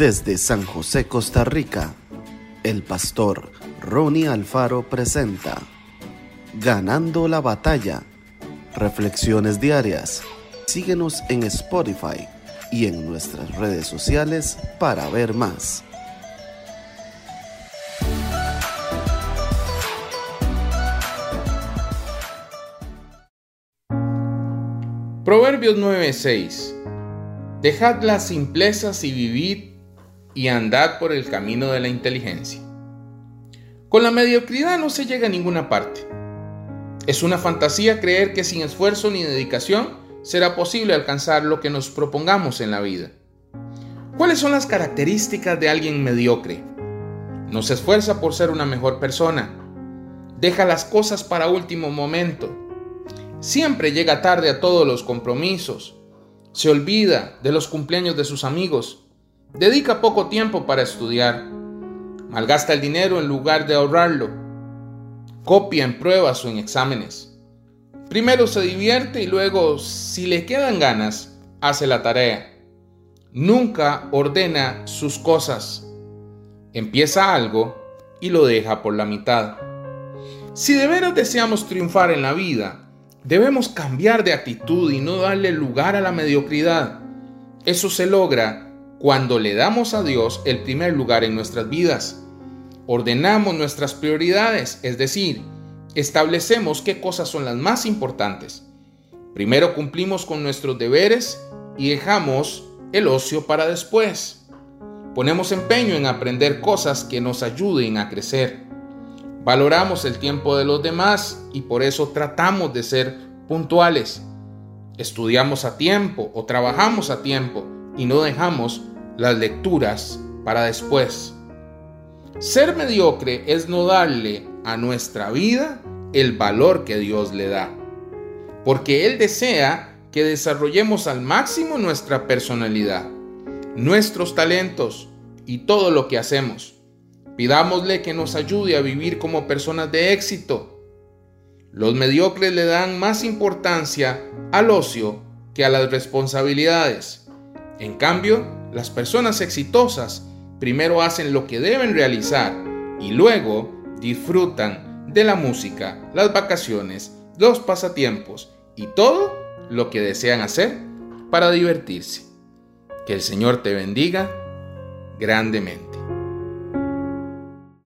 Desde San José, Costa Rica, el pastor Ronnie Alfaro presenta Ganando la batalla. Reflexiones diarias. Síguenos en Spotify y en nuestras redes sociales para ver más. Proverbios 9:6 Dejad las simplezas y vivid y andad por el camino de la inteligencia. Con la mediocridad no se llega a ninguna parte. Es una fantasía creer que sin esfuerzo ni dedicación será posible alcanzar lo que nos propongamos en la vida. ¿Cuáles son las características de alguien mediocre? No se esfuerza por ser una mejor persona. Deja las cosas para último momento. Siempre llega tarde a todos los compromisos. Se olvida de los cumpleaños de sus amigos Dedica poco tiempo para estudiar. Malgasta el dinero en lugar de ahorrarlo. Copia en pruebas o en exámenes. Primero se divierte y luego, si le quedan ganas, hace la tarea. Nunca ordena sus cosas. Empieza algo y lo deja por la mitad. Si de veras deseamos triunfar en la vida, debemos cambiar de actitud y no darle lugar a la mediocridad. Eso se logra cuando le damos a Dios el primer lugar en nuestras vidas. Ordenamos nuestras prioridades, es decir, establecemos qué cosas son las más importantes. Primero cumplimos con nuestros deberes y dejamos el ocio para después. Ponemos empeño en aprender cosas que nos ayuden a crecer. Valoramos el tiempo de los demás y por eso tratamos de ser puntuales. Estudiamos a tiempo o trabajamos a tiempo y no dejamos las lecturas para después. Ser mediocre es no darle a nuestra vida el valor que Dios le da, porque Él desea que desarrollemos al máximo nuestra personalidad, nuestros talentos y todo lo que hacemos. Pidámosle que nos ayude a vivir como personas de éxito. Los mediocres le dan más importancia al ocio que a las responsabilidades. En cambio, las personas exitosas primero hacen lo que deben realizar y luego disfrutan de la música, las vacaciones, los pasatiempos y todo lo que desean hacer para divertirse. Que el Señor te bendiga grandemente.